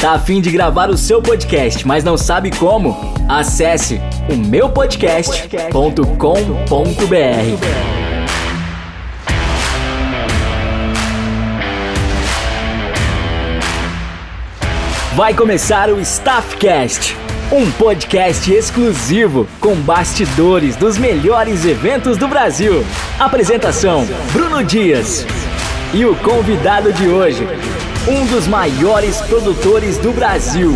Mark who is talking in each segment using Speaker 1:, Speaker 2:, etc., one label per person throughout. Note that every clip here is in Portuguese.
Speaker 1: Tá afim de gravar o seu podcast, mas não sabe como? Acesse o meupodcast.com.br. Vai começar o Staffcast, um podcast exclusivo com bastidores dos melhores eventos do Brasil. Apresentação: Bruno Dias. E o convidado de hoje, um dos maiores produtores do Brasil,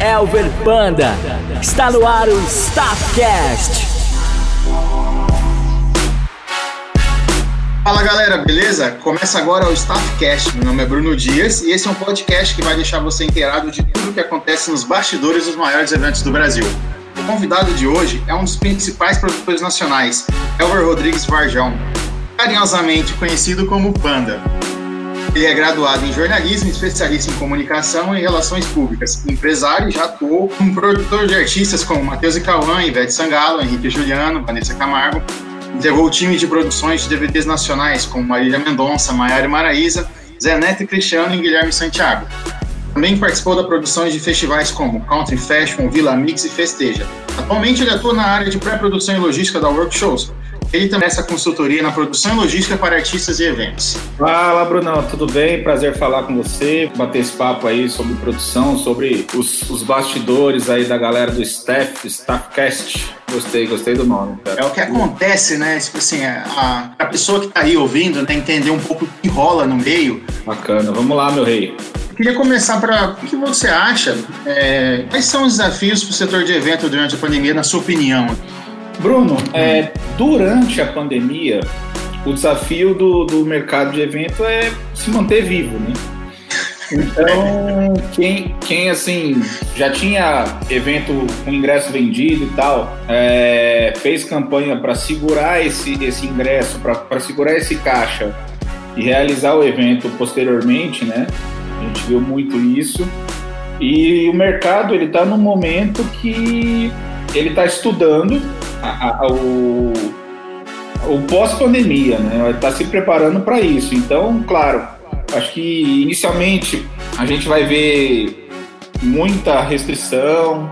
Speaker 1: Elver Panda. Está no ar o Staffcast.
Speaker 2: Fala galera, beleza? Começa agora o Staffcast. Meu nome é Bruno Dias e esse é um podcast que vai deixar você inteirado de tudo que acontece nos bastidores dos maiores eventos do Brasil. O convidado de hoje é um dos principais produtores nacionais, Elver Rodrigues Varjão, carinhosamente conhecido como Panda. Ele é graduado em jornalismo, especialista em comunicação e relações públicas. Empresário, já atuou como produtor de artistas como Matheus e Cauã, Ivete Sangalo, Henrique Juliano, Vanessa Camargo. Integrou o time de produções de DVDs nacionais como Marília Mendonça, Maiara Maraíza, Zé Neto e Cristiano e Guilherme Santiago. Também participou da produção de festivais como Country Fashion, Vila Mix e Festeja. Atualmente ele atua na área de pré-produção e logística da Workshows, ele também essa consultoria na produção e logística para artistas e eventos.
Speaker 3: Fala, Brunão, tudo bem? Prazer falar com você, bater esse papo aí sobre produção, sobre os, os bastidores aí da galera do Staff, Staffcast. Gostei, gostei do nome.
Speaker 2: Cara. É o que acontece, né? Tipo assim, a, a pessoa que tá aí ouvindo, né, entender um pouco o que rola no meio.
Speaker 3: Bacana, vamos lá, meu rei.
Speaker 2: Queria começar para o que você acha? É, quais são os desafios para o setor de evento durante a pandemia, na sua opinião?
Speaker 3: Bruno, é, durante a pandemia, o desafio do, do mercado de evento é se manter vivo, né? Então, quem, quem assim já tinha evento com ingresso vendido e tal, é, fez campanha para segurar esse, esse ingresso, para segurar esse caixa e realizar o evento posteriormente, né? A gente viu muito isso. E o mercado ele está num momento que ele está estudando a, o, o pós-pandemia, né? Está se preparando para isso. Então, claro, acho que inicialmente a gente vai ver muita restrição,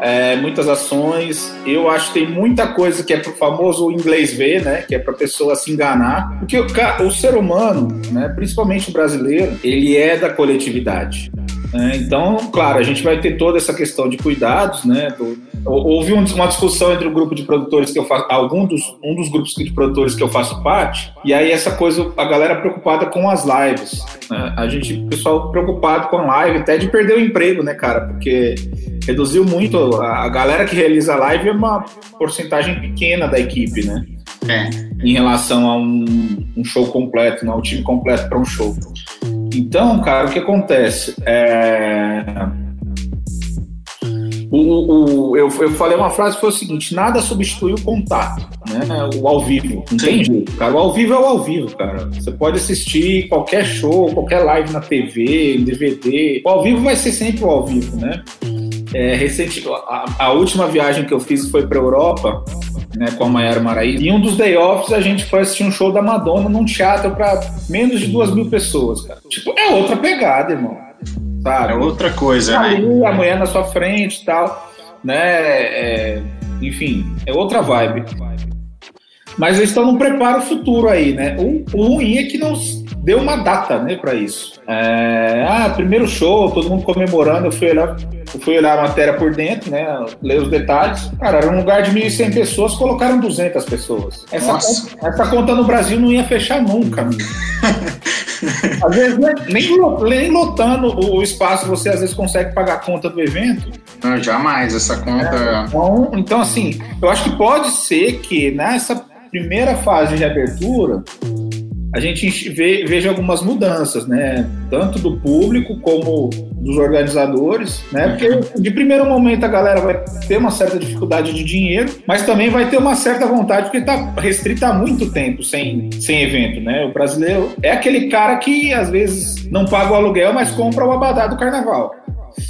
Speaker 3: é, muitas ações. Eu acho que tem muita coisa que é para o famoso inglês ver, né? Que é para a pessoa se enganar. Porque o, o ser humano, né, principalmente o brasileiro, ele é da coletividade. Né? Então, claro, a gente vai ter toda essa questão de cuidados, né? Do, houve uma discussão entre o grupo de produtores que eu faço, algum dos, um dos grupos de produtores que eu faço parte, e aí essa coisa, a galera preocupada com as lives, né? a gente, o pessoal preocupado com a live, até de perder o emprego, né, cara, porque reduziu muito, a, a galera que realiza a live é uma porcentagem pequena da equipe, né,
Speaker 2: é.
Speaker 3: em relação a um, um show completo, não, né, um time completo para um show. Então, cara, o que acontece? É o, o, eu, eu falei uma frase que foi o seguinte: nada substitui o contato, né? O ao vivo. Não tem jeito, cara. O ao vivo é o ao vivo, cara. Você pode assistir qualquer show, qualquer live na TV, DVD. O ao vivo vai ser sempre o ao vivo, né? É, recente, a, a, última viagem que eu fiz foi para Europa, né, com a Mayara Maraí. E um dos day offs a gente foi assistir um show da Madonna num teatro para menos de duas mil pessoas, cara. Tipo, é outra pegada, irmão
Speaker 2: sabe? É outra coisa, né?
Speaker 3: A mulher na sua frente e tal, né? É, enfim, é outra vibe. Mas eles estão num preparo futuro aí, né? O, o ruim é que não deu uma data, né, para isso. É, ah, primeiro show, todo mundo comemorando, eu fui olhar, eu fui olhar a matéria por dentro, né, ler os detalhes. Cara, era um lugar de 1.100 pessoas, colocaram 200 pessoas. Essa conta, essa conta no Brasil não ia fechar nunca, Às vezes, né, nem, nem lotando o espaço, você às vezes consegue pagar a conta do evento.
Speaker 2: Não, jamais, essa conta.
Speaker 3: É, então, então, assim, eu acho que pode ser que nessa primeira fase de abertura a gente vê, veja algumas mudanças, né? Tanto do público como dos organizadores, né? Porque de primeiro momento a galera vai ter uma certa dificuldade de dinheiro, mas também vai ter uma certa vontade, porque está restrita há muito tempo sem, sem evento, né? O brasileiro é aquele cara que às vezes não paga o aluguel, mas compra o abadá do carnaval.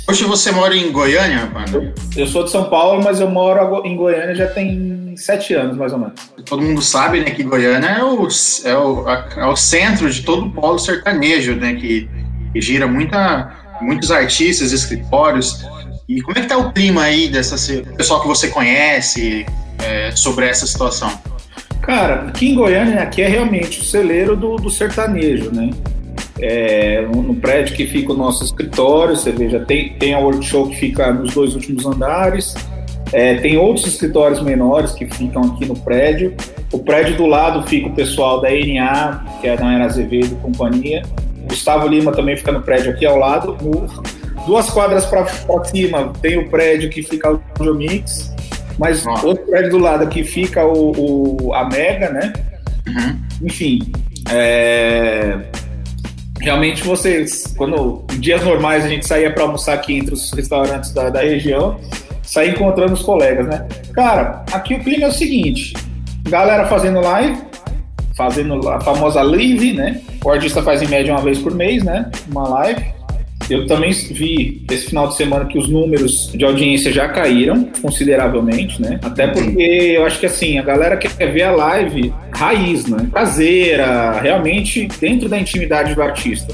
Speaker 2: Hoje você mora em Goiânia,
Speaker 3: mano? Eu sou de São Paulo, mas eu moro em Goiânia já tem sete anos, mais ou menos.
Speaker 2: Todo mundo sabe, né, que Goiânia é o, é o, é o centro de todo o polo sertanejo, né, que, que gira muita, muitos artistas, escritórios. E como é que tá o clima aí dessa pessoal que você conhece é, sobre essa situação?
Speaker 3: Cara, aqui em Goiânia, aqui é realmente o celeiro do, do sertanejo, né? É, no, no, prédio que fica o nosso escritório, você veja, tem, tem a workshop que fica nos dois últimos andares, é, tem outros escritórios menores que ficam aqui no prédio. O prédio do lado fica o pessoal da NA, que é da Era Azevedo Companhia. O Gustavo Lima também fica no prédio aqui ao lado. No, duas quadras para cima tem o prédio que fica o Geomix, mas Nossa. outro prédio do lado aqui fica o, o a Mega, né? Uhum. Enfim, é, realmente vocês, quando em dias normais a gente saía para almoçar aqui entre os restaurantes da, da região, sair encontrando os colegas, né? Cara, aqui o clima é o seguinte: galera fazendo live, fazendo a famosa live, né? O artista faz em média uma vez por mês, né? Uma live. Eu também vi esse final de semana que os números de audiência já caíram consideravelmente, né? Até porque eu acho que assim, a galera quer ver a live raiz, né? Caseira, realmente dentro da intimidade do artista.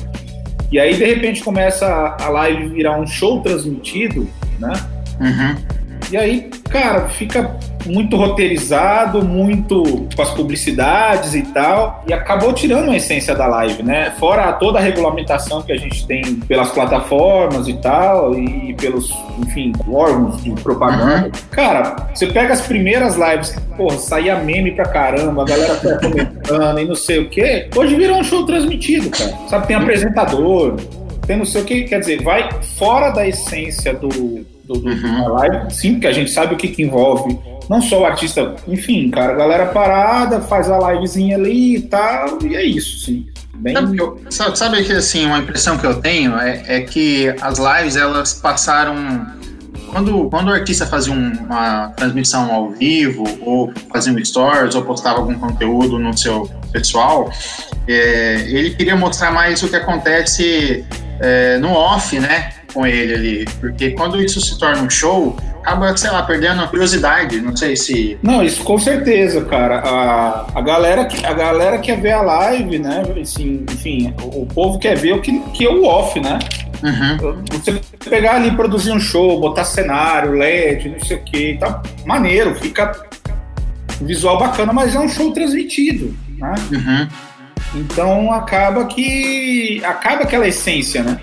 Speaker 3: E aí, de repente, começa a live virar um show transmitido, né? Uhum. E aí, cara, fica muito roteirizado, muito com as publicidades e tal, e acabou tirando a essência da live, né? Fora toda a regulamentação que a gente tem pelas plataformas e tal, e pelos, enfim, órgãos de propaganda. Uhum. Cara, você pega as primeiras lives, porra, saía meme pra caramba, a galera tá comentando e não sei o quê, hoje virou um show transmitido, cara. Sabe, tem apresentador, tem não sei o que, quer dizer, vai fora da essência do, do, do uhum. live, sim, porque a gente sabe o que, que envolve não só o artista, enfim, cara, a galera parada, faz a livezinha ali e tal, e é isso, sim.
Speaker 2: Bem... Sabe, eu, sabe, que assim, uma impressão que eu tenho é, é, que as lives elas passaram. Quando, quando o artista fazia uma transmissão ao vivo, ou fazia um stories, ou postava algum conteúdo no seu pessoal, é, ele queria mostrar mais o que acontece é, no off, né? Com ele ali. Porque quando isso se torna um show, acaba, sei lá, perdendo a curiosidade. Não sei se.
Speaker 3: Não, isso com certeza, cara. A, a, galera, a galera quer ver a live, né? Assim, enfim, o, o povo quer ver o que, que é o off, né? Uhum. Você pegar ali, produzir um show, botar cenário, LED, não sei o que, tá maneiro, fica visual bacana, mas é um show transmitido, né? Uhum. Então acaba que acaba aquela essência, né?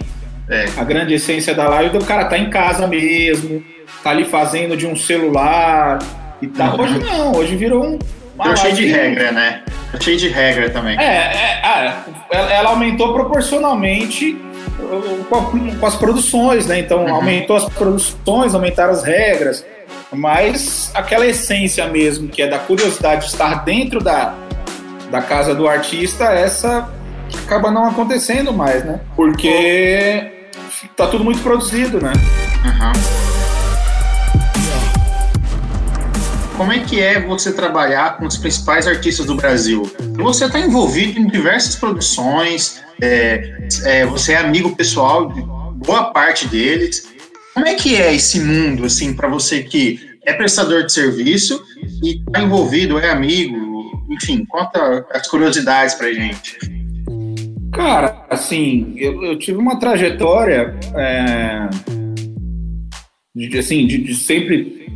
Speaker 3: É. A grande essência da live do cara tá em casa mesmo, tá ali fazendo de um celular e tal. Uhum. Hoje não, hoje virou um.
Speaker 2: Virou cheio de regra, né? Cheio de regra também.
Speaker 3: É, é, é ela aumentou proporcionalmente com as produções, né? Então uhum. aumentou as produções, aumentaram as regras, mas aquela essência mesmo, que é da curiosidade de estar dentro da, da casa do artista, essa acaba não acontecendo mais, né? Porque tá tudo muito produzido, né? Uhum.
Speaker 2: como é que é você trabalhar com os principais artistas do Brasil? Você está envolvido em diversas produções, é, é, você é amigo pessoal de boa parte deles. Como é que é esse mundo, assim, para você que é prestador de serviço e está envolvido, é amigo, enfim, conta as curiosidades para gente.
Speaker 3: Cara, assim, eu, eu tive uma trajetória, é, de, assim, de, de sempre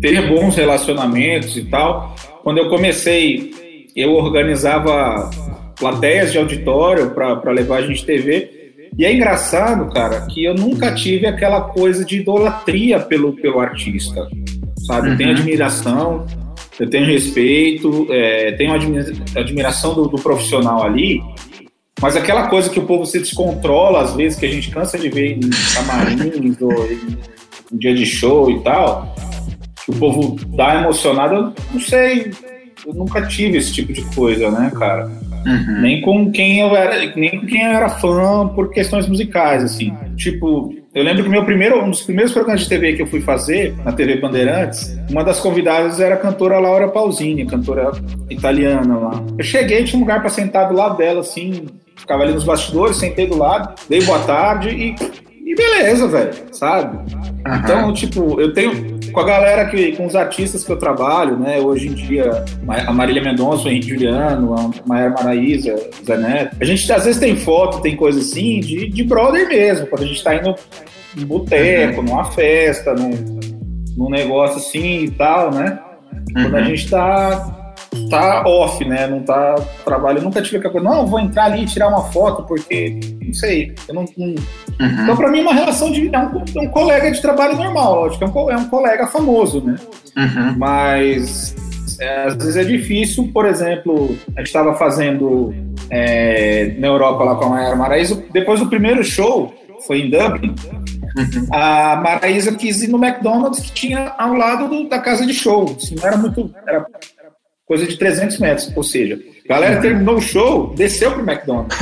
Speaker 3: ter bons relacionamentos e tal. Quando eu comecei, eu organizava plateias de auditório para levar a gente TV. E é engraçado, cara, que eu nunca tive aquela coisa de idolatria pelo, pelo artista, sabe? Eu tenho uhum. admiração, eu tenho respeito, é, tenho admiração do, do, profissional ali, mas aquela coisa que o povo se descontrola, às vezes, que a gente cansa de ver em camarins ou em, em dia de show e tal, que o povo dá emocionado, eu não sei, eu nunca tive esse tipo de coisa, né, cara? Uhum. Nem com quem eu era, nem com quem eu era fã por questões musicais, assim. Tipo, eu lembro que meu primeiro, um dos primeiros programas de TV que eu fui fazer na TV Bandeirantes, uma das convidadas era a cantora Laura Pausini, cantora italiana lá. Eu cheguei, tinha um lugar para sentar do lado dela, assim, ficava ali nos bastidores, sentei do lado, dei boa tarde e, e beleza, velho, sabe? Uhum. Então, tipo, eu tenho com a galera que, com os artistas que eu trabalho, né? Hoje em dia, a Marília Mendonça, o Henrique Juliano, a Maia Maraíza, o Zé Neto. A gente às vezes tem foto, tem coisa assim, de, de brother mesmo, quando a gente tá indo num boteco, uhum. numa festa, num, num negócio assim e tal, né? Quando a uhum. gente tá tá off, né? Não tá trabalho. nunca tive aquela coisa, não, vou entrar ali e tirar uma foto, porque não sei. Eu não, não... Uhum. Então, para mim, é uma relação de. É um, é um, colega de trabalho normal, lógico, é um, é um colega famoso, né? Uhum. Mas é, às vezes é difícil, por exemplo, a gente estava fazendo é, na Europa lá com a Mayara Maraíza, depois do primeiro show, foi em Dublin, uhum. a Maraísa quis ir no McDonald's que tinha ao lado do, da casa de show. Assim, não era muito. Era coisa de 300 metros. Ou seja, a galera terminou o show, desceu pro McDonald's.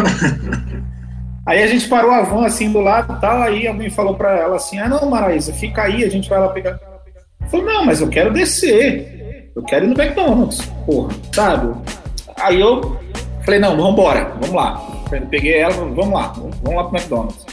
Speaker 3: aí a gente parou a van assim do lado e tal, aí alguém falou para ela assim: ah, não, Maraísa, fica aí, a gente vai lá pegar. Falou, não, mas eu quero descer. Eu quero ir no McDonald's, porra, sabe? Aí eu falei, não, vamos embora, vamos lá. Peguei ela, vamos lá, vamos lá pro McDonald's.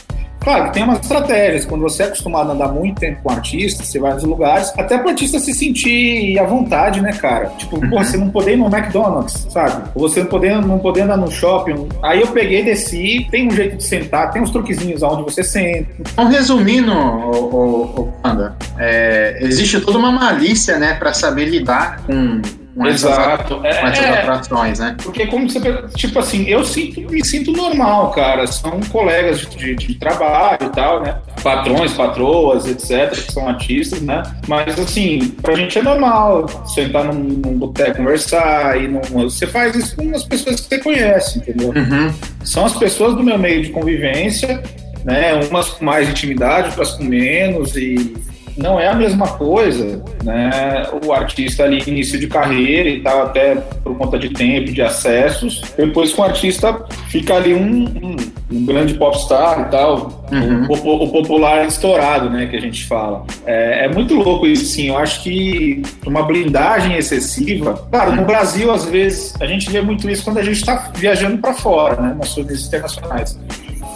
Speaker 3: Claro tem umas estratégias. Quando você é acostumado a andar muito tempo com artista, você vai nos lugares, até para o artista se sentir à vontade, né, cara? Tipo, uhum. pô, você não poder ir no McDonald's, sabe? Ou você não poder, não poder andar no shopping. Aí eu peguei, desci, tem um jeito de sentar, tem uns truquezinhos aonde você senta.
Speaker 2: Então, resumindo, o, Panda, é, existe toda uma malícia, né, para saber lidar com
Speaker 3: com Exato.
Speaker 2: essas, com essas é, atrações, né?
Speaker 3: Porque como você tipo assim, eu sinto, me sinto normal, cara. São colegas de, de, de, trabalho e tal, né? Patrões, patroas, etc., que são artistas, né? Mas assim, pra gente é normal sentar num, num boteco, conversar, e num, você faz isso com as pessoas que você conhece, entendeu? Uhum. São as pessoas do meu meio de convivência, né? Umas com mais intimidade, outras com menos, e não é a mesma coisa, né? O artista ali início de carreira e tal, até por conta de tempo, de acessos. Depois que o artista fica ali um, um, um grande popstar e tal, uhum. o, o, popular estourado, né? Que a gente fala. É, é, muito louco isso, sim. Eu acho que uma blindagem excessiva. Claro, no Brasil às vezes a gente vê muito isso quando a gente está viajando para fora, né? Nas turnês internacionais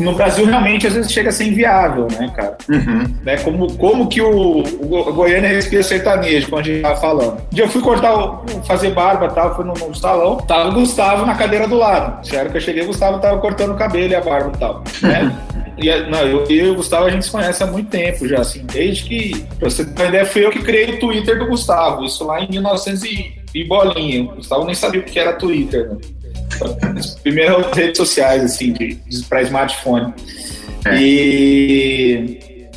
Speaker 3: no Brasil realmente às vezes chega a ser inviável, né, cara? Uhum. Né, como, como que o, o Goiânia respira sertanejo, como a gente tava falando. Um dia eu fui cortar, fazer barba tal, fui no, no, salão, tava o Gustavo na cadeira do lado. Sério que eu cheguei, o Gustavo tava cortando o cabelo e a barba e tal, né? E, não, eu, eu e o Gustavo a gente se conhece há muito tempo já, assim, desde que, pra você ter uma ideia, fui eu que criei o Twitter do Gustavo, isso lá em 1900 e, e bolinha. O Gustavo nem sabia o que era Twitter, né? As primeiras redes sociais, assim, de, de para smartphone. É. E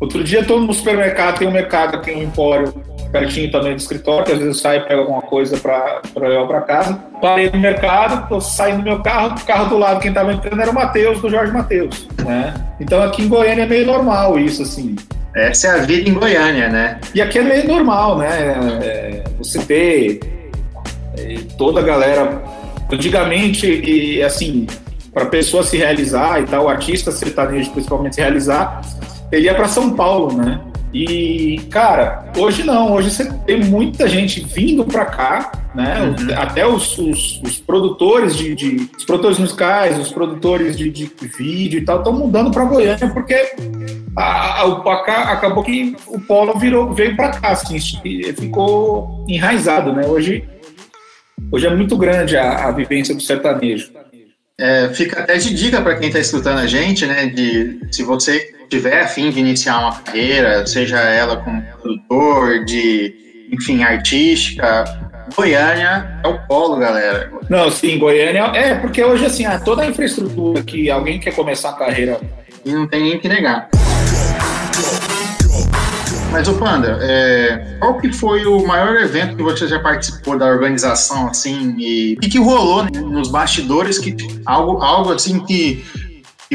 Speaker 3: outro dia estou no supermercado, tem um mercado, tem um empório pertinho também do escritório, que às vezes eu saio e pego alguma coisa para levar para casa. Parei no mercado, tô saindo do meu carro, o carro do lado, quem estava entrando era o Matheus, do Jorge Matheus, né? Então aqui em Goiânia é meio normal isso, assim.
Speaker 2: Essa é a vida em Goiânia, né?
Speaker 3: E aqui é meio normal, né? É, você ter é, toda a galera Antigamente, e, assim, para a pessoa se realizar e tal, o artista sertanejo principalmente se realizar, ele ia para São Paulo, né? E, cara, hoje não, hoje você tem muita gente vindo para cá, né? Uhum. Até os, os, os, produtores de, de, Os produtores musicais, os produtores de, de vídeo e tal, estão mudando para Goiânia porque a, a, o, a, acabou que o polo virou, veio para cá, assim, ficou enraizado, né? Hoje Hoje é muito grande a, a vivência do sertanejo.
Speaker 2: É, fica até de dica para quem está escutando a gente, né? De se você tiver a fim de iniciar uma carreira, seja ela como produtor, de enfim, artística, Goiânia é o polo, galera.
Speaker 3: Não, sim, Goiânia é porque hoje assim, toda a infraestrutura que alguém quer começar a carreira
Speaker 2: e não tem nem que negar. Mas, o Panda, é, qual que foi o maior evento que você já participou da organização, assim, e o que, que rolou né, nos bastidores, que algo, algo assim que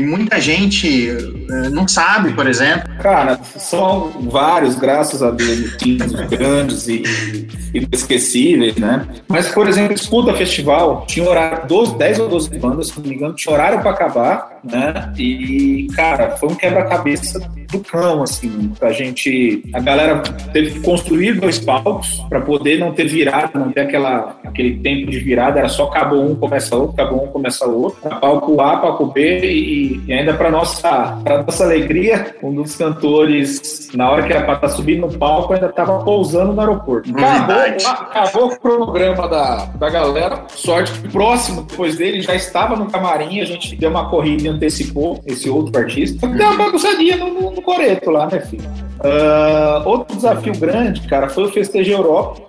Speaker 2: muita gente é, não sabe, por exemplo.
Speaker 3: Cara, são vários, graças a Deus, times grandes e, inesquecíveis, né? Mas, por exemplo, Disputa Festival tinha horário, 12, 10 ou 12 bandas, se não me engano, tinha horário para acabar, né? E, cara, foi um quebra-cabeça do cão, assim, pra gente. A galera teve que construir dois palcos para poder não ter virada, não ter aquela, aquele tempo de virada, era só acabou um, começa outro, acabou um, começa outro. Palco A, palco B, e, e ainda para nossa, pra nossa alegria, um dos cantores, na hora que era para estar tá subindo no palco, ainda estava pousando no aeroporto. Acabou, acabou o cronograma da, da galera. Sorte que próximo depois dele já estava no camarim, a gente deu uma corrida e antecipou esse outro artista. Deu uma bagunçadinha no, no Coreto lá, né, filho? Uh, outro desafio grande, cara, foi o Festejo Europa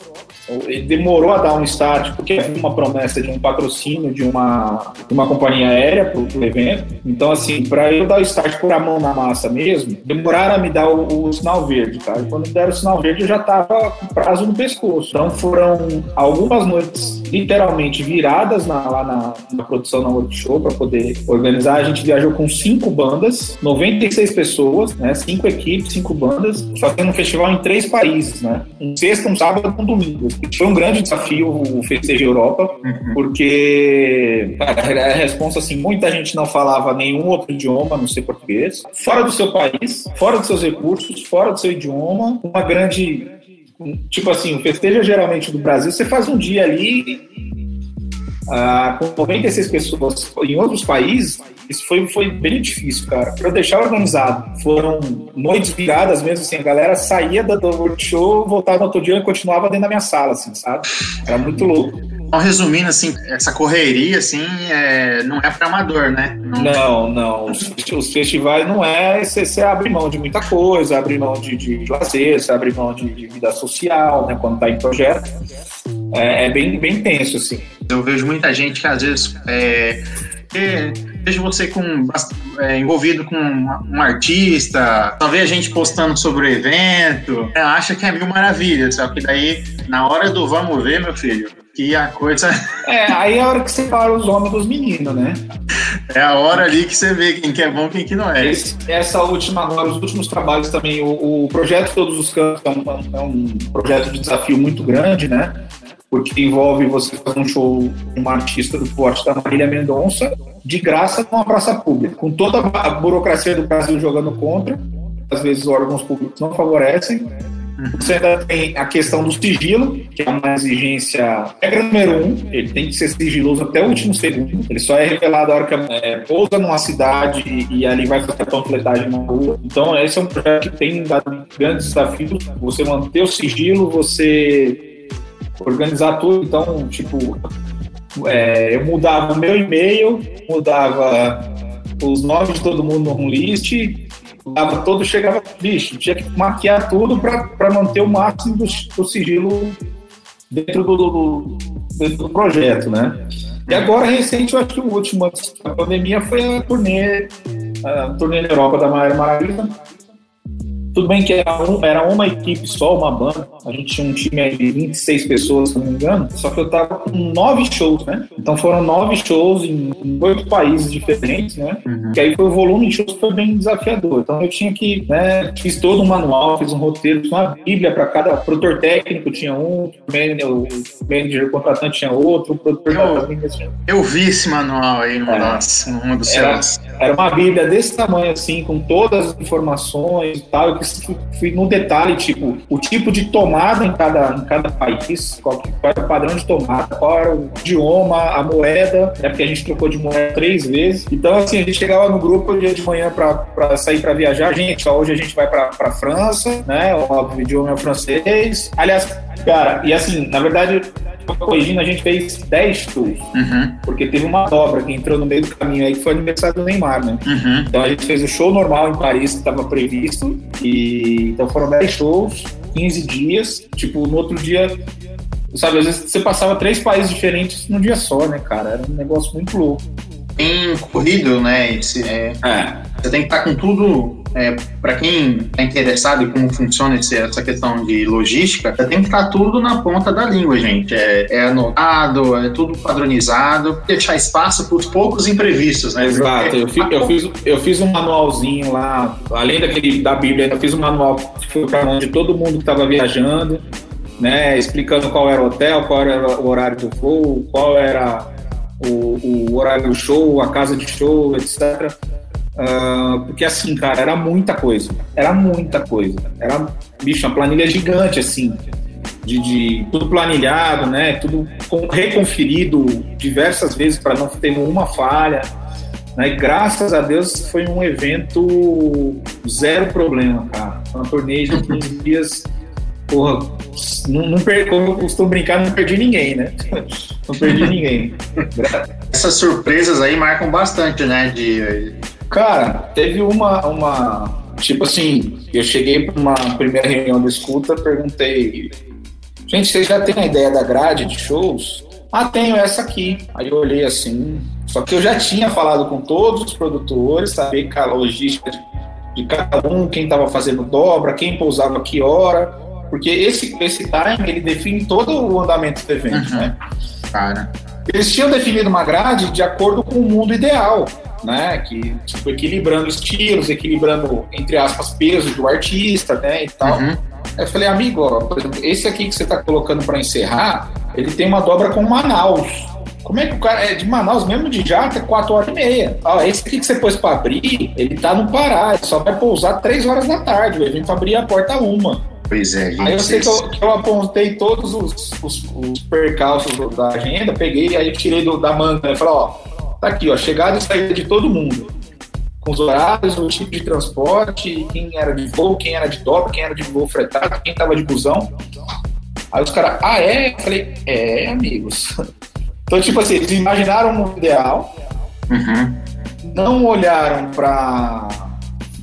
Speaker 3: ele demorou a dar um start porque havia uma promessa de um patrocínio de uma, uma companhia aérea para o evento. Então, assim, para eu dar o start por a mão na massa mesmo, demoraram a me dar o, o sinal verde, tá? E quando me deram o sinal verde, eu já estava com prazo no pescoço. Então, foram algumas noites literalmente viradas na, lá na, na produção na workshop para poder organizar. A gente viajou com cinco bandas, 96 pessoas, né? Cinco equipes, cinco bandas, só tendo um festival em três países, né? Um sexta, um sábado um domingo. Foi um grande desafio o Festejo Europa, uhum. porque cara, a resposta assim, muita gente não falava nenhum outro idioma, não sei português, fora do seu país, fora dos seus recursos, fora do seu idioma, uma grande tipo assim, o festejo geralmente do Brasil, você faz um dia ali ah, com 96 pessoas em outros países, isso foi, foi bem difícil, cara. Para deixar organizado, foram noites viradas mesmo, assim, a galera saía do workshop, voltava no outro dia e continuava dentro da minha sala, assim, sabe? Era muito louco.
Speaker 2: Então, resumindo, assim, essa correria, assim, é, não é para amador, né?
Speaker 3: Não, não. Os, os festivais não é você, você abre mão de muita coisa, abre mão de, de lazer, você abre mão de, de vida social, né, quando tá em projeto. É, é, bem, bem tenso, assim.
Speaker 2: Eu vejo muita gente que às vezes é, vejo você com, é, envolvido com um artista, só vê a gente postando sobre o evento, é, acha que é mil maravilhas, só que daí, na hora do vamos ver, meu filho, que a coisa.
Speaker 3: É, aí é a hora que separa os homens dos meninos, né?
Speaker 2: É a hora ali que você vê quem que é bom e quem que não é.
Speaker 3: Esse, essa última agora, os últimos trabalhos também, o, o projeto Todos os Cantos é um, é um projeto de desafio muito grande, né? Porque envolve você fazer um show com uma artista do porte da Marília Mendonça, de graça numa praça pública, com toda a burocracia do Brasil jogando contra, às vezes órgãos públicos não favorecem. Você ainda tem a questão do sigilo, que é uma exigência regra número um, ele tem que ser sigiloso até o último segundo. Ele só é revelado a hora que é, pousa numa cidade e, e ali vai fazer a panfletagem na rua. Então, esse é um projeto que tem dado grandes desafios. Você manter o sigilo, você organizar tudo. Então, tipo, é, eu mudava o meu e-mail, mudava os nomes de todo mundo no list, mudava todo, chegava, bicho, tinha que maquiar tudo para manter o máximo do, do sigilo dentro do, do, dentro do projeto, né? E agora, recente, eu acho que o último antes da pandemia foi a turnê, a turnê na Europa da Maria Maravilha, tudo bem que era, um, era, uma equipe só, uma banda. A gente tinha um time de 26 pessoas, se não me engano. Só que eu tava com nove shows, né? Então foram nove shows em, oito países diferentes, né? Uhum. Que aí foi o volume de shows que foi bem desafiador. Então eu tinha que, né? Fiz todo um manual, fiz um roteiro, fiz uma bíblia para cada produtor técnico tinha um, o manager, o contratante tinha outro, o produtor
Speaker 2: eu, tinha Eu vi esse manual aí no é. nosso, numa dos
Speaker 3: era, era uma bíblia desse tamanho assim, com todas as informações e tal fui no detalhe, tipo, o tipo de tomada em cada, em cada país, qual, qual era o padrão de tomada, qual era o idioma, a moeda, né, porque a gente trocou de moeda três vezes. Então, assim, a gente chegava no grupo dia de manhã para sair para viajar. Gente, ó, hoje a gente vai para França, né? O idioma é francês. Aliás, cara, e assim, na verdade, corrigindo, a gente fez 10 shows. Uhum. Porque teve uma dobra que entrou no meio do caminho aí, que foi o aniversário do Neymar, né? Uhum. Então a gente fez o show normal em Paris, que estava previsto. E então foram 10 shows, 15 dias. Tipo, no outro dia sabe, às vezes você passava três países diferentes num dia só, né, cara? Era um negócio muito louco.
Speaker 2: Tem corrido, né? Esse, é, é. Você tem que estar com tudo é, para quem está interessado em como funciona esse, essa questão de logística, tem que estar tudo na ponta da língua, gente. É, é anotado, é tudo padronizado, deixar espaço para os poucos imprevistos, né?
Speaker 3: Exato. Eu, fiz, eu, fiz, eu fiz um manualzinho lá, além daquele da Bíblia, eu fiz um manual que foi para onde todo mundo que estava viajando, né? Explicando qual era o hotel, qual era o horário do voo, qual era o, o horário do show, a casa de show, etc Uh, porque assim, cara, era muita coisa. Era muita coisa. Era, bicho, uma planilha gigante, assim. De, de tudo planilhado, né? Tudo reconferido diversas vezes para não ter nenhuma falha. Né? E graças a Deus foi um evento zero problema, cara. Foi uma torneio de 15 dias. Porra, não, não perdi, como eu costumo brincar, não perdi ninguém, né? Não perdi ninguém.
Speaker 2: Essas surpresas aí marcam bastante, né? De...
Speaker 3: Cara, teve uma, uma. Tipo assim, eu cheguei para uma primeira reunião de escuta, perguntei. Gente, vocês já têm a ideia da grade de shows? Ah, tenho essa aqui. Aí eu olhei assim. Só que eu já tinha falado com todos os produtores, saber a logística de, cada um, quem estava fazendo dobra, quem pousava que hora. Porque esse, esse time ele define todo o andamento do evento, uhum. né?
Speaker 2: Cara.
Speaker 3: Eles tinham definido uma grade de acordo com o mundo ideal, né? Que, tipo, equilibrando estilos, equilibrando, entre aspas, peso do artista, né? E tal. Uhum. Eu falei, amigo, ó, por exemplo, esse aqui que você está colocando para encerrar, ele tem uma dobra com Manaus. Como é que o cara é de Manaus mesmo de jato é 4 horas e meia? Ó, esse aqui que você pôs para abrir, ele tá no Pará, ele só vai pousar 3 horas da tarde, o evento abrir a porta uma.
Speaker 2: Pois é, gente.
Speaker 3: Aí eu sei que eu, que eu apontei todos os, os, os, percalços da agenda, peguei, aí tirei do, da manga, né? Falei, ó, tá aqui, ó, chegada e saída de todo mundo com os horários, o tipo de transporte, quem era de voo, quem era de dobra, quem era de voo fretado, quem tava de busão. Aí os caras, ah, é? Eu falei, é, amigos. Então, tipo assim, eles imaginaram um ideal, uhum. não olharam para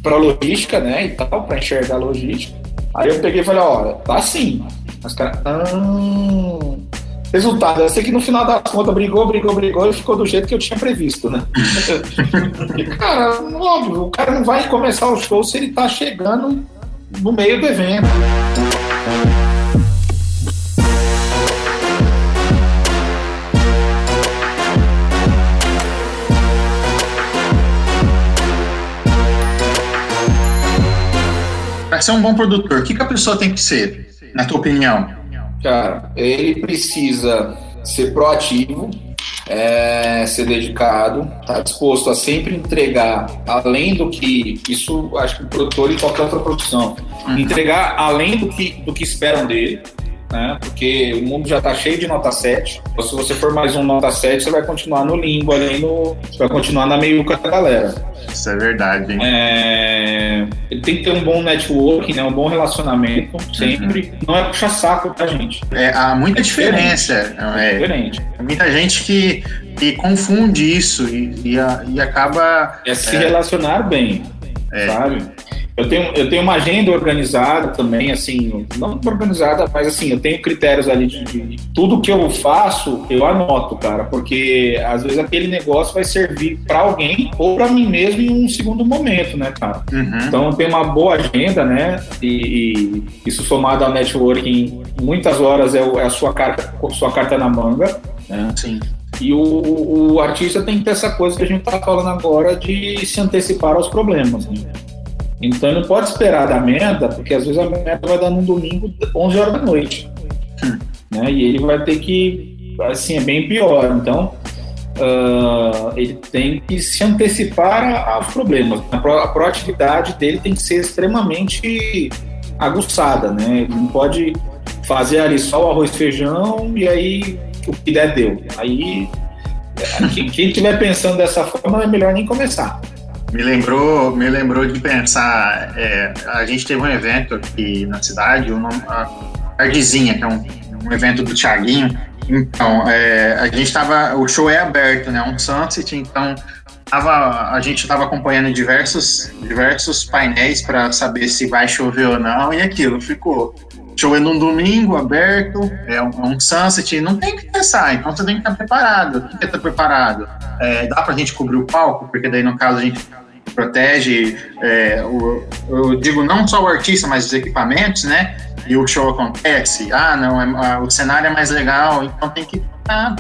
Speaker 3: para logística, né, e tal, para enxergar a logística. Aí eu peguei e falei, olha, tá assim. Os caras, ah, Resultado, eu sei que no final da conta brigou, brigou, brigou e ficou do jeito que eu tinha previsto, né? e, cara, óbvio, o cara não vai começar o show se ele tá chegando no meio do evento.
Speaker 2: Para ser um bom produtor, o que, que a pessoa tem que ser, na tua opinião?
Speaker 3: Cara, ele precisa ser proativo, é, ser dedicado, tá disposto a sempre entregar além do que isso acho que o produtor e qualquer outra produção uhum. entregar além do que do que esperam dele né? Porque o mundo já está cheio de nota 7. Então, se você for mais um nota 7, você vai continuar no limbo ali no. Você vai continuar na meiuca da galera.
Speaker 2: Isso é verdade, hein?
Speaker 3: É... Ele tem que ter um bom network, né? um bom relacionamento, sempre. Uhum. Não é puxar saco pra gente.
Speaker 2: É, há muita é diferença. É,
Speaker 3: é diferente.
Speaker 2: muita gente que, que confunde isso e, e, e acaba.
Speaker 3: É se relacionar bem, é. sabe? Eu tenho, eu tenho uma agenda organizada também, assim, não organizada, mas assim, eu tenho critérios ali de, de, tudo que eu faço, eu anoto, cara, porque às vezes aquele negócio vai servir para alguém ou para mim mesmo em um segundo momento, né, cara? Uhum. Então eu tenho uma boa agenda, né? E, e isso somado ao networking, muitas horas é, é a sua carta, sua carta na manga, né?
Speaker 2: Sim.
Speaker 3: E o, o, artista tem que ter essa coisa que a gente tá falando agora de se antecipar aos problemas, né? Então ele não pode esperar da meta, porque às vezes a meta vai dar num domingo 11 horas da noite. Né? E ele vai ter que, assim, é bem pior. Então uh, ele tem que se antecipar aos problemas. A, pro, a proatividade dele tem que ser extremamente aguçada, né? Ele não pode fazer ali só o arroz e feijão e aí o que der deu. Aí quem estiver pensando dessa forma é melhor nem começar.
Speaker 2: Me lembrou, me lembrou de pensar, é, a gente teve um evento aqui na cidade, uma, a Tardezinha, que é um, um evento do Thiaguinho. Então, é, a gente estava, o show é aberto, né, um sunset, então tava, a gente estava acompanhando diversos, diversos painéis para saber se vai chover ou não, e aquilo ficou show é num domingo aberto, é um, um sunset, não tem que pensar, então você tem que estar preparado. Tem que estar preparado. É, dá pra gente cobrir o palco, porque daí no caso a gente protege, é, o, eu digo não só o artista, mas os equipamentos, né? E o show acontece. Ah, não, é, o cenário é mais legal, então tem que. Ah,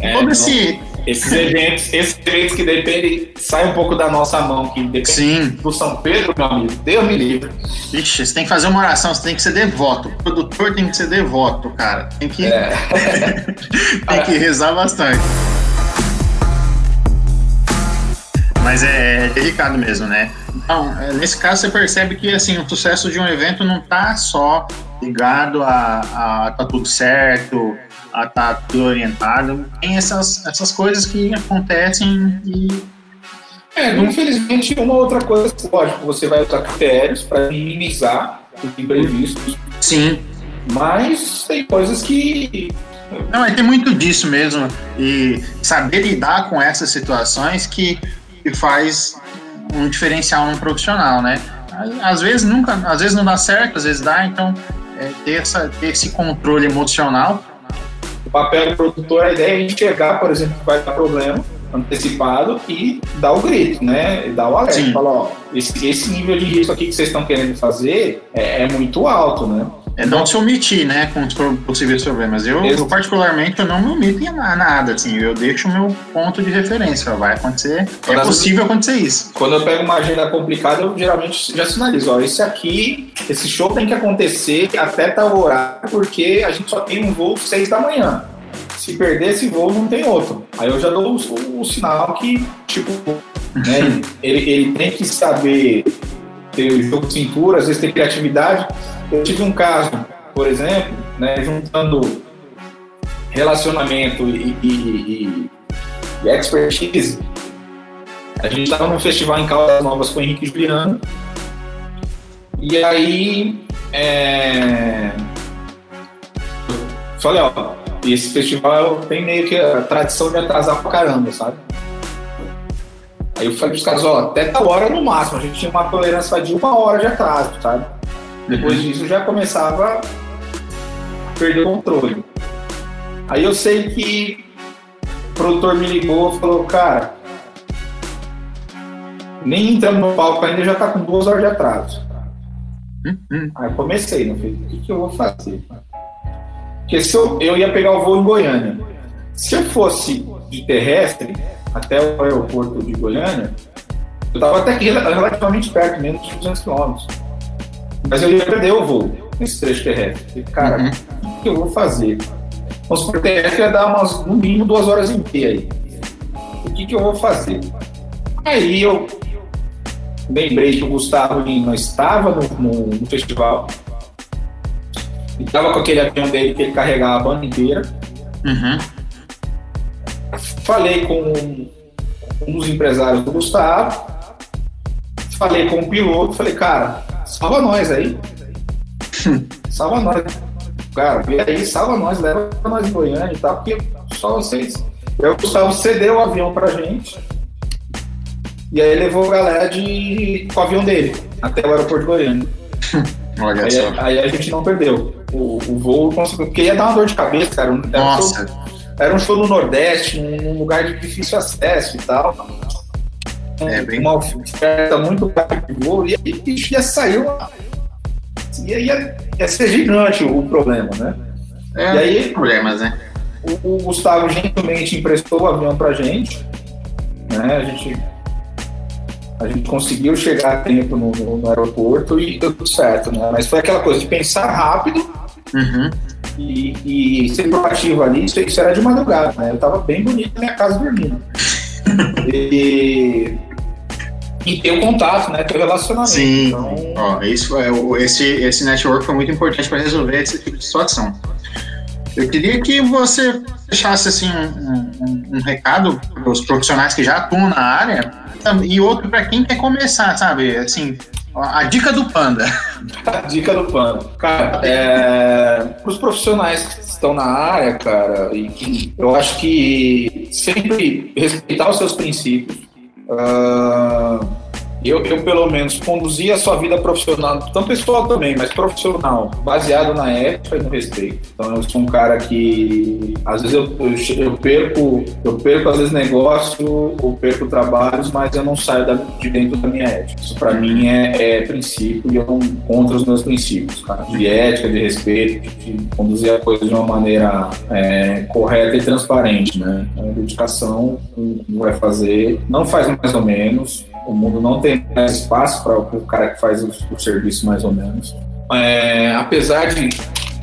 Speaker 3: é, todo esse esses eventos, esses eventos que dependem, sai um pouco da nossa mão, que depende
Speaker 2: Sim.
Speaker 3: do São Pedro, meu amigo. Deus me livre.
Speaker 2: Ixi, você tem que fazer uma oração, você tem que ser devoto. O produtor tem que ser devoto, cara. Tem que, é. tem que rezar bastante. Mas é, é delicado mesmo, né? Então, é, nesse caso você percebe que assim, o sucesso de um evento não tá só ligado a, a tá tudo certo, a tá tudo orientado. Tem essas, essas coisas que acontecem e.
Speaker 3: É, infelizmente, uma outra coisa, lógico, você vai usar critérios para minimizar os imprevistos.
Speaker 2: Sim.
Speaker 3: Mas tem coisas que
Speaker 2: não, tem muito disso mesmo. E saber lidar com essas situações que, que faz um diferencial no profissional, né? Às vezes nunca, às vezes não dá certo, às vezes dá, então é, ter, essa, ter esse controle emocional.
Speaker 3: O papel do produtor, a ideia é enxergar, por exemplo, que vai dar problema antecipado e dar o grito, né? Dar o alerta. Falar, ó, esse, esse nível de risco aqui que vocês estão querendo fazer é, é muito alto, né?
Speaker 2: É não se omitir, né, com os possíveis problemas. Eu, eu, particularmente, eu não me omito em nada, assim, eu deixo o meu ponto de referência, vai acontecer, Quando é possível acontecer isso.
Speaker 3: Quando eu pego uma agenda complicada, eu geralmente já sinalizo, ó, esse aqui, esse show tem que acontecer até tal horário, porque a gente só tem um voo seis da manhã. Se perder esse voo, não tem outro. Aí eu já dou o, o sinal que, tipo, né, ele, ele tem que saber ter o jogo de cintura, às vezes ter criatividade, eu tive um caso, por exemplo, né, juntando relacionamento e, e, e, e expertise. A gente estava num festival em Caldas Novas com o Henrique Juliano. E aí. É... Falei, ó, esse festival tem meio que a tradição de atrasar pra caramba, sabe? Aí eu falei pros caras, ó, até tal hora no máximo, a gente tinha uma tolerância de uma hora de atraso, sabe? Depois uhum. disso já começava a perder o controle. Aí eu sei que o produtor me ligou e falou, cara, nem entrando no palco ainda já tá com duas horas de atraso. Uhum. Aí eu comecei, não falei, o que, que eu vou fazer? Porque se eu, eu ia pegar o voo em Goiânia. Se eu fosse de terrestre até o aeroporto de Goiânia, eu estava até aqui relativamente perto, menos de 200 quilômetros. Mas eu ia perder o voo nesse trecho terrestre. cara, uhum. o que eu vou fazer? O transporte terrestre ia dar umas, no mínimo duas horas e meia aí. O que, que eu vou fazer? Aí eu lembrei que o Gustavo Lima estava no, no, no festival e estava com aquele avião dele que ele carregava a banda inteira.
Speaker 2: Uhum.
Speaker 3: Falei com um dos empresários do Gustavo, falei com o piloto, falei, cara, salva nós aí. salva nós. Cara, vem aí, salva nós, leva nós em Goiânia e tal, porque só vocês. Aí o Gustavo cedeu o avião pra gente. E aí levou a galera de, com o avião dele até o aeroporto de Goiânia.
Speaker 2: Olha
Speaker 3: aí,
Speaker 2: só.
Speaker 3: aí a gente não perdeu. O, o voo conseguiu. Porque ia dar uma dor de cabeça, cara.
Speaker 2: Era Nossa.
Speaker 3: Um show, era um show no Nordeste, num lugar de difícil acesso e tal. É, bem... Uma oferta muito cara de voo, e aí bicho, ia sair Ia, ia, ia ser gigante o problema, né?
Speaker 2: É,
Speaker 3: e aí,
Speaker 2: problemas, né?
Speaker 3: O, o, Gustavo gentilmente emprestou o avião pra gente, né? A gente, a gente conseguiu chegar a tempo no, no aeroporto e deu tudo certo, né? Mas foi aquela coisa de pensar rápido
Speaker 2: uhum.
Speaker 3: e, e, ser proativo ali. Isso, isso era de madrugada, né? Eu tava bem bonito na minha casa dormindo. E e ter o contato, né? Ter o relacionamento.
Speaker 2: Sim. Então... Ó, isso é, esse, esse network foi muito importante para resolver esse tipo de situação. Eu queria que você deixasse assim um, um, um recado para os profissionais que já atuam na área e outro para quem quer começar, sabe? Assim, a dica do Panda.
Speaker 3: A dica do Panda. Cara, é, para os profissionais que estão na área, cara, e que eu acho que sempre respeitar os seus princípios, Uh, eu, eu, pelo menos, conduzi a sua vida profissional, tanto pessoal também, mas profissional, baseado na ética e no respeito. Então, eu sou um cara que, às vezes, eu, eu, eu perco, eu perco, às vezes, negócio ou perco trabalhos, mas eu não saio da, de dentro da minha ética. Isso, para mim, é, é, princípio e eu não contra os meus princípios, cara, de ética, de respeito, de, de conduzir a coisa de uma maneira é, correta e transparente, né? A dedicação, não vai fazer, não faz mais ou menos, o mundo não tem mais espaço para o cara que faz o, o serviço mais ou menos. É, apesar de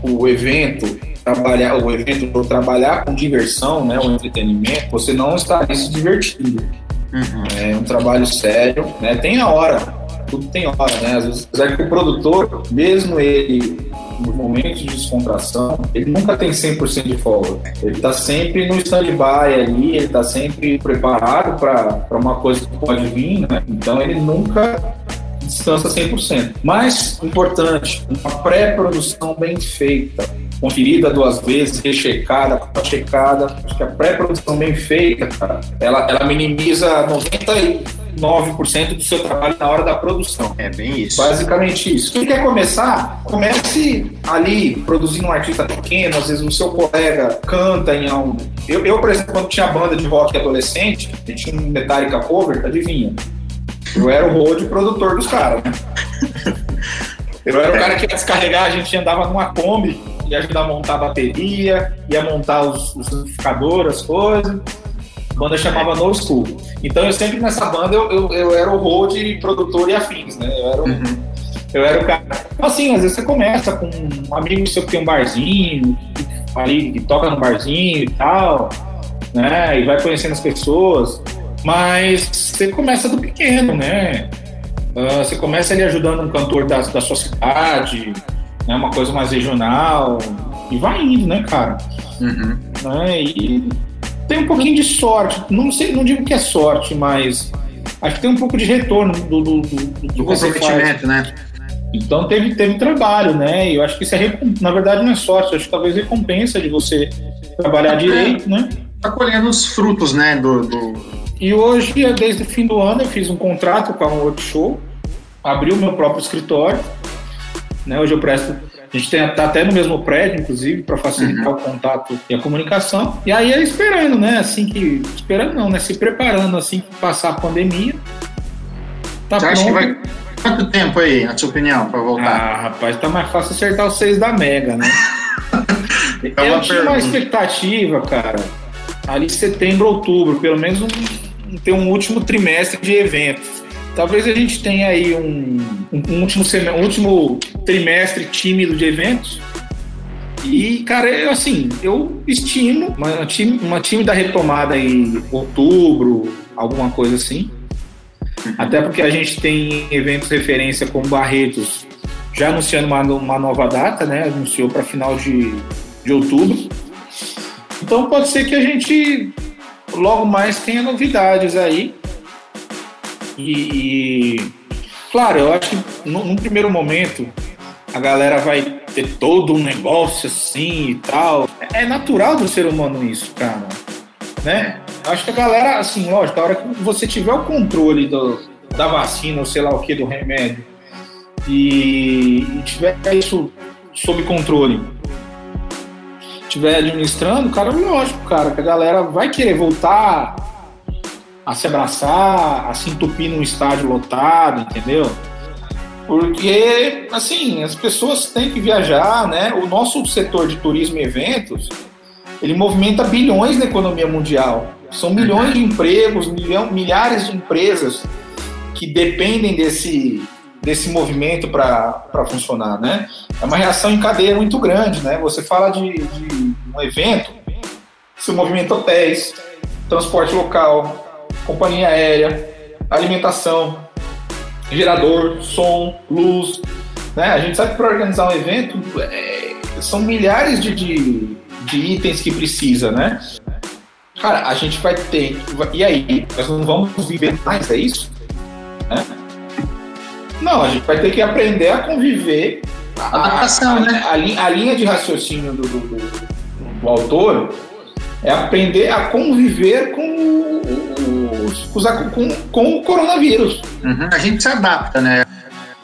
Speaker 3: o evento trabalhar o evento trabalhar com diversão, né, o entretenimento, você não está se divertindo. Uhum. É um trabalho sério, né? Tem a hora, tudo tem hora, né? Às vezes, apesar que o produtor, mesmo ele nos momentos de descontração, ele nunca tem 100% de folga. Ele está sempre no stand-by ali, ele está sempre preparado para uma coisa que pode vir, né? Então ele nunca descansa 100%. Mas, importante, uma pré-produção bem feita, conferida duas vezes, rechecada, checada. Acho que a pré-produção bem feita, cara, ela, ela minimiza 99% do seu trabalho na hora da produção.
Speaker 2: É bem isso.
Speaker 3: Basicamente isso. Quem quer começar, comece ali produzindo um artista pequeno, às vezes o seu colega canta em um. Eu, eu por exemplo, quando tinha banda de rock adolescente, a gente tinha um Metallica cover, adivinha? Eu era o road produtor dos caras, né? Eu era o cara que ia descarregar, a gente andava numa Kombi, ia ajudar a montar a bateria, ia montar os, os amplificadores, as coisas. Banda chamava No School. Então eu sempre nessa banda eu, eu, eu era o road produtor e afins, né? Eu era o, uhum. eu era o cara. Assim, às vezes você começa com um amigo seu que tem um barzinho, ali, que toca no barzinho e tal, né? E vai conhecendo as pessoas. Mas você começa do pequeno, né? Uh, você começa ali ajudando um cantor da, da sua cidade, né? uma coisa mais regional, e vai indo, né, cara? Uhum. Né? E tem um pouquinho de sorte. Não sei, não digo que é sorte, mas acho que tem um pouco de retorno do, do, do, do
Speaker 2: você faz. né?
Speaker 3: Então teve, teve trabalho, né? E eu acho que isso é, na verdade, não é sorte, acho que talvez recompensa de você trabalhar é, direito, né?
Speaker 2: Tá colhendo os frutos, né, do, do
Speaker 3: e hoje, desde o fim do ano, eu fiz um contrato com a Workshow, abri o meu próprio escritório. Né? Hoje eu presto. A gente está até no mesmo prédio, inclusive, para facilitar uhum. o contato e a comunicação. E aí é esperando, né? Assim que. Esperando não, né? Se preparando assim que passar a pandemia.
Speaker 2: Tá Você acha que vai. Quanto tempo aí, na sua opinião, para voltar?
Speaker 3: Ah, rapaz, tá mais fácil acertar os seis da Mega, né? é eu tinha uma expectativa, cara, ali setembro, outubro, pelo menos um, ter um último trimestre de eventos. Talvez a gente tenha aí um, um, último, um último trimestre tímido de eventos. E, cara, eu, assim, eu estimo uma, uma tímida retomada em outubro, alguma coisa assim. Até porque a gente tem eventos referência como Barretos já anunciando uma, uma nova data, né? Anunciou para final de, de outubro. Então pode ser que a gente logo mais tenha novidades aí. E, e claro, eu acho que num, primeiro momento a galera vai ter todo um negócio assim e tal. É natural do ser humano isso, cara. Né? Eu acho que a galera, assim, lógico, a hora que você tiver o controle do, da vacina ou sei lá o que, do remédio, e, e tiver isso sob controle, estiver administrando, cara, lógico, cara, que a galera vai querer voltar a se abraçar, a se entupir num estádio lotado, entendeu? Porque, assim, as pessoas têm que viajar, né? O nosso setor de turismo e eventos, ele movimenta bilhões na economia mundial. São milhões de empregos, milhão, milhares de empresas que dependem desse, desse movimento para funcionar, né? É uma reação em cadeia muito grande, né? Você fala de, de um evento, se movimenta hotéis, transporte local, companhia aérea, alimentação, gerador, som, luz, né? A gente sabe que para organizar um evento é, são milhares de, de, de itens que precisa, né? Cara, a gente vai ter. E aí? Nós não vamos viver mais, é isso? Né? Não, a gente vai ter que aprender a conviver.
Speaker 2: Adaptação, a, né?
Speaker 3: A, a, a, linha de raciocínio do, do, do, do, autor é aprender a conviver com, os, com, com o coronavírus.
Speaker 2: Uhum, a gente se adapta, né?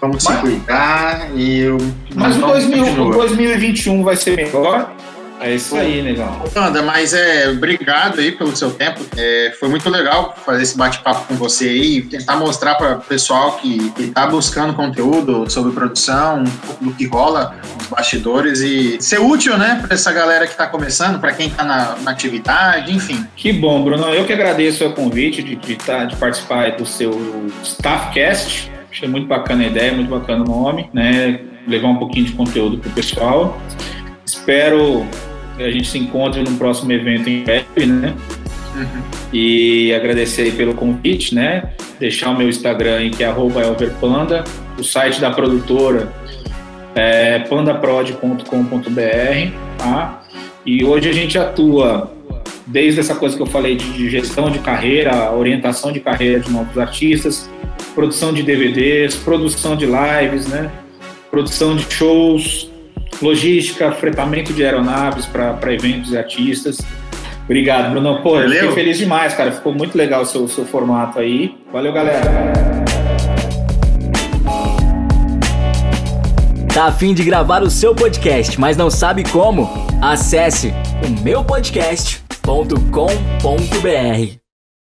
Speaker 2: Vamos mas, se cuidar e.
Speaker 3: Mas o, 2000, o 2021 vai ser melhor é isso aí, legal.
Speaker 2: Wanda, mas é, obrigado aí pelo seu tempo. É, foi muito legal fazer esse bate-papo com você aí e tentar mostrar para o pessoal que está buscando conteúdo sobre produção, um pouco do que rola nos bastidores e ser útil, né, para essa galera que está começando, para quem está na, na, atividade, enfim.
Speaker 3: Que bom, Bruno. Eu que agradeço o convite de, de, tá, de participar do seu Staffcast. Achei muito bacana a ideia, muito bacana o nome, né? Levar um pouquinho de conteúdo para o pessoal. Espero que a gente se encontre no próximo evento em breve, né? Uhum. E agradecer aí pelo convite, né? Deixar o meu Instagram aí, que é elverpanda, o site da produtora é pandaprod.com.br, tá? E hoje a gente atua desde essa coisa que eu falei de gestão de carreira, orientação de carreira de novos artistas, produção de DVDs, produção de lives, né? Produção de shows, logística, fretamento de aeronaves para eventos e artistas. Obrigado, Bruno. Pô, eu fiquei feliz demais, cara. Ficou muito legal o seu, seu formato aí. Valeu, galera.
Speaker 1: Tá afim de gravar o seu podcast, mas não sabe como? Acesse o meupodcast.com.br.